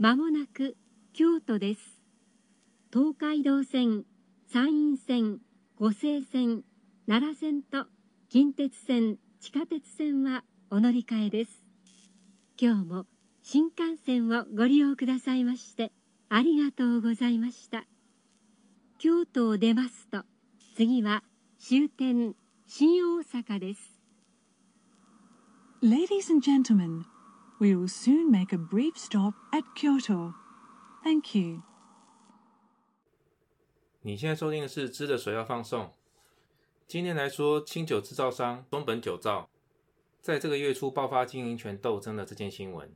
まもなく京都です。東海道線、山陰線、五聖線、奈良線と近鉄線、地下鉄線はお乗り換えです。今日も新幹線をご利用くださいましてありがとうございました。京都を出ますと次は終点新大阪です。Ladies and gentlemen, We will soon make a brief stop at Kyoto. Thank you。你现在收听的是知的水要放送。今天来说，清酒制造商松本酒造在这个月初爆发经营权斗争的这件新闻。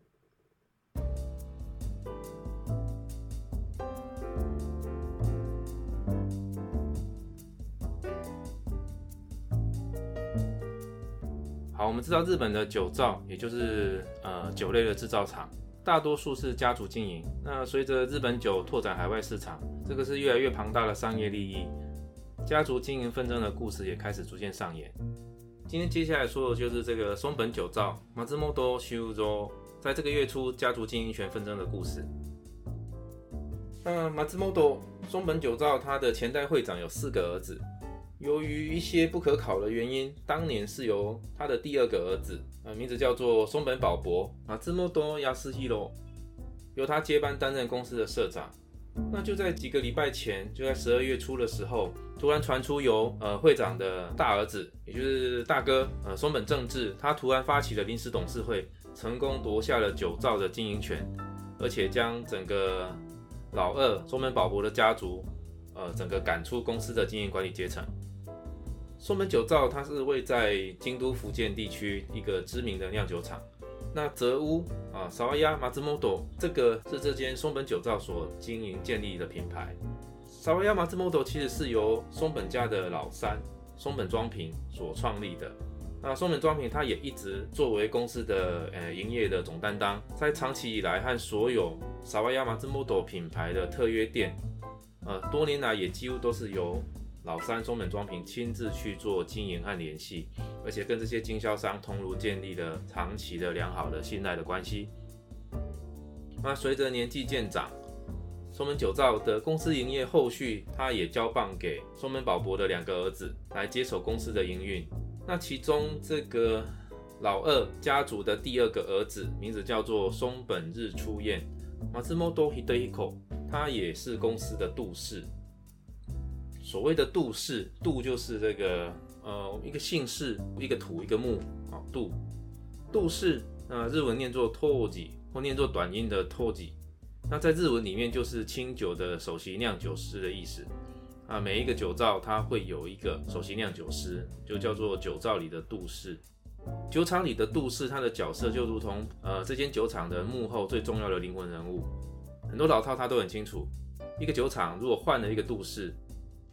好，我们知道日本的酒造，也就是呃酒类的制造厂，大多数是家族经营。那随着日本酒拓展海外市场，这个是越来越庞大的商业利益，家族经营纷争的故事也开始逐渐上演。今天接下来说的就是这个松本酒造马兹莫多修 o 在这个月初家族经营权纷争的故事。那 m o 莫 o 松本酒造他的前代会长有四个儿子。由于一些不可考的原因，当年是由他的第二个儿子，呃，名字叫做松本保博，啊，志摩多亚斯希罗，由他接班担任公司的社长。那就在几个礼拜前，就在十二月初的时候，突然传出由呃会长的大儿子，也就是大哥，呃，松本正治，他突然发起了临时董事会，成功夺下了九兆的经营权，而且将整个老二松本保博的家族，呃，整个赶出公司的经营管理阶层。松本酒造，它是位在京都福建地区一个知名的酿酒厂。那泽屋啊，萨瓦雅马兹木斗，这个是这间松本酒造所经营建立的品牌。萨瓦 m 马兹木斗其实是由松本家的老三松本庄平所创立的。那松本庄平他也一直作为公司的呃营业的总担当，在长期以来和所有萨瓦 m 马兹木斗品牌的特约店，呃多年来也几乎都是由。老三松本庄平亲自去做经营和联系，而且跟这些经销商通路建立了长期的良好的信赖的关系。那随着年纪渐长，松本久造的公司营业后续，他也交棒给松本保博的两个儿子来接手公司的营运。那其中这个老二家族的第二个儿子，名字叫做松本日出彦（马自摩多希 i k o 他也是公司的董事。所谓的杜氏，杜就是这个呃一个姓氏，一个土一个木啊，杜杜氏，那日文念作 t o i 或念作短音的 t o i 那在日文里面就是清酒的首席酿酒师的意思啊。每一个酒造它会有一个首席酿酒师，就叫做酒造里的杜氏，酒厂里的杜氏，他的角色就如同呃这间酒厂的幕后最重要的灵魂人物，很多老套他都很清楚。一个酒厂如果换了一个杜氏，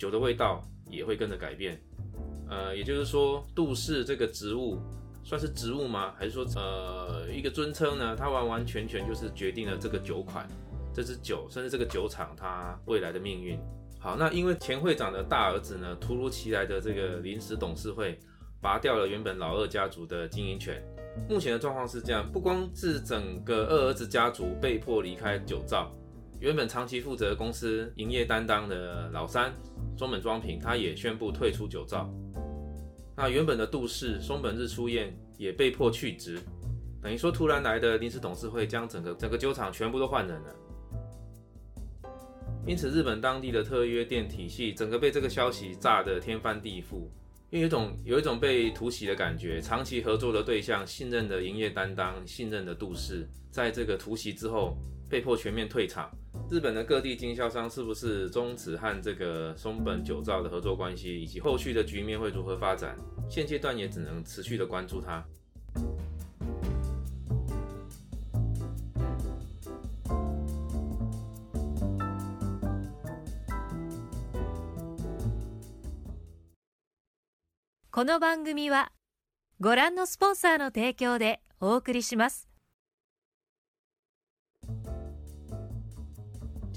酒的味道也会跟着改变，呃，也就是说，杜氏这个植物算是植物吗？还是说，呃，一个尊称呢？它完完全全就是决定了这个酒款，这支酒，甚至这个酒厂它未来的命运。好，那因为前会长的大儿子呢，突如其来的这个临时董事会，拔掉了原本老二家族的经营权。目前的状况是这样，不光是整个二儿子家族被迫离开酒造。原本长期负责公司营业担当的老三松本庄平，他也宣布退出酒造。那原本的杜氏松本日出宴也被迫去职，等于说突然来的临时董事会将整个整个酒厂全部都换人了。因此，日本当地的特约店体系整个被这个消息炸得天翻地覆，因为有种有一种被突袭的感觉。长期合作的对象、信任的营业担当、信任的杜氏，在这个突袭之后被迫全面退场。日本的各地经销商是不是终止和这个松本久造的合作关系，以及后续的局面会如何发展？现阶段也只能持续的关注它。この番組はご覧のスポンサーの提供でお送りします。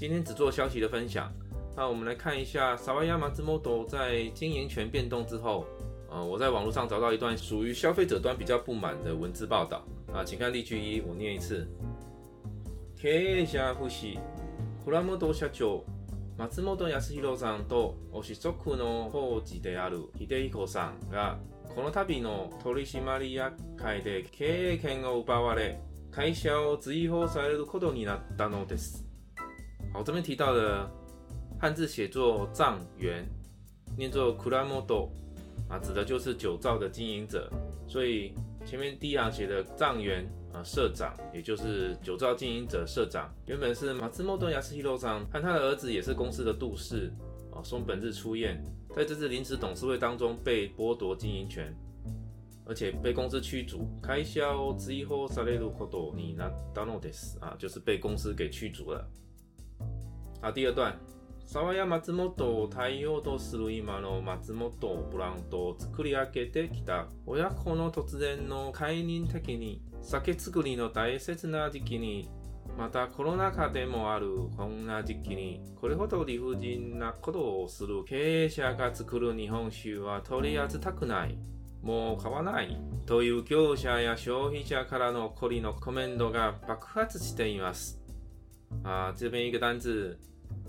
今天只做消息的分享。那我们来看一下，麻子 model 在经营权变动之后，呃，我在网络上找到一段属于消费者端比较不满的文字报道啊，请看例句一，我念一次。天下不思、古拉莫多下酒、松本康弘さんと、おし祖父の父である伊彦さんがこの度の取締役会で経営権が奪われ、会社を追放されることになったのです。好，这边提到的汉字写作藏元，念作 kuramoto 啊，指的就是酒造的经营者。所以前面第一行写的藏元啊，社长，也就是酒造经营者社长，原本是马自多顿斯希洛桑和他的儿子也是公司的董事啊，松本日出宴，在这次临时董事会当中被剥夺经营权，而且被公司驱逐。开销を追放されることになったの啊，就是被公司给驱逐了。あ、第二段。沢や松本を対応とする今の松本ブランドを作り上げてきた親子の突然の解任的に酒造りの大切な時期にまたコロナ禍でもあるこんな時期にこれほど理不尽なことをする経営者が作る日本酒は取り扱くないもう買わないという業者や消費者からの怒りのコメントが爆発しています啊，这边一个单字，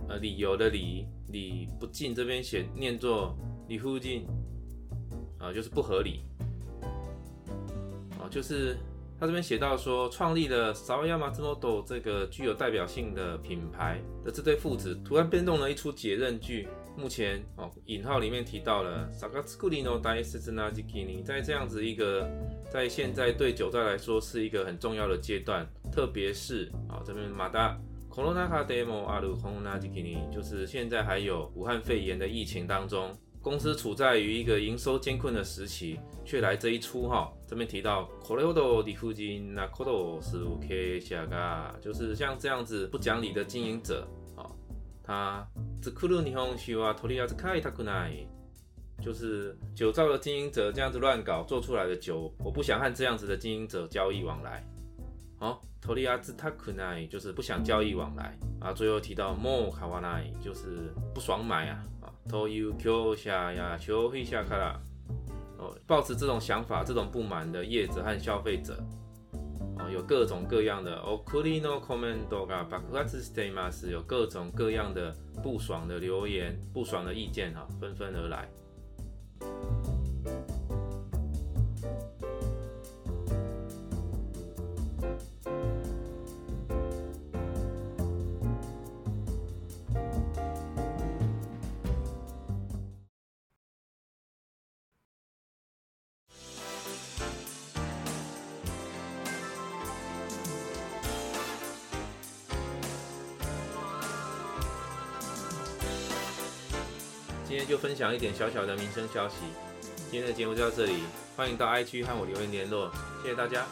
呃，理由的理，理不进，这边写念作理乎进，啊，就是不合理。啊，就是他这边写到说，创立了 Sawaya m a z d o 这个具有代表性的品牌的这对父子，突然变动了一出解任剧。目前，哦，引号里面提到了 s a k a t s u g i n o Dai s i z n a j i k i n i 在这样子一个，在现在对九代来说是一个很重要的阶段，特别是啊，这边马达。コロナ禍 demo 阿鲁红時期に，就是现在还有武汉肺炎的疫情当中，公司处在于一个营收艰困的时期，却来这一出哈。这边提到，就是像这样子不讲理的经营者啊，他就是酒造的经营者这样子乱搞做出来的酒，我不想和这样子的经营者交易往来。哦，托里亚兹他可能就是不想交易往来啊。最后提到莫卡瓦奈，就是不爽买啊啊。托尤丘下呀，丘皮下卡拉哦，抱持这种想法、这种不满的业者和消费者哦，有各种各样的。哦，库里诺科门多嘎巴克斯蒂马斯有各种各样的不爽的留言、不爽的意见哈，纷纷而来。今天就分享一点小小的民生消息。今天的节目就到这里，欢迎到 i 区和我留言联络，谢谢大家。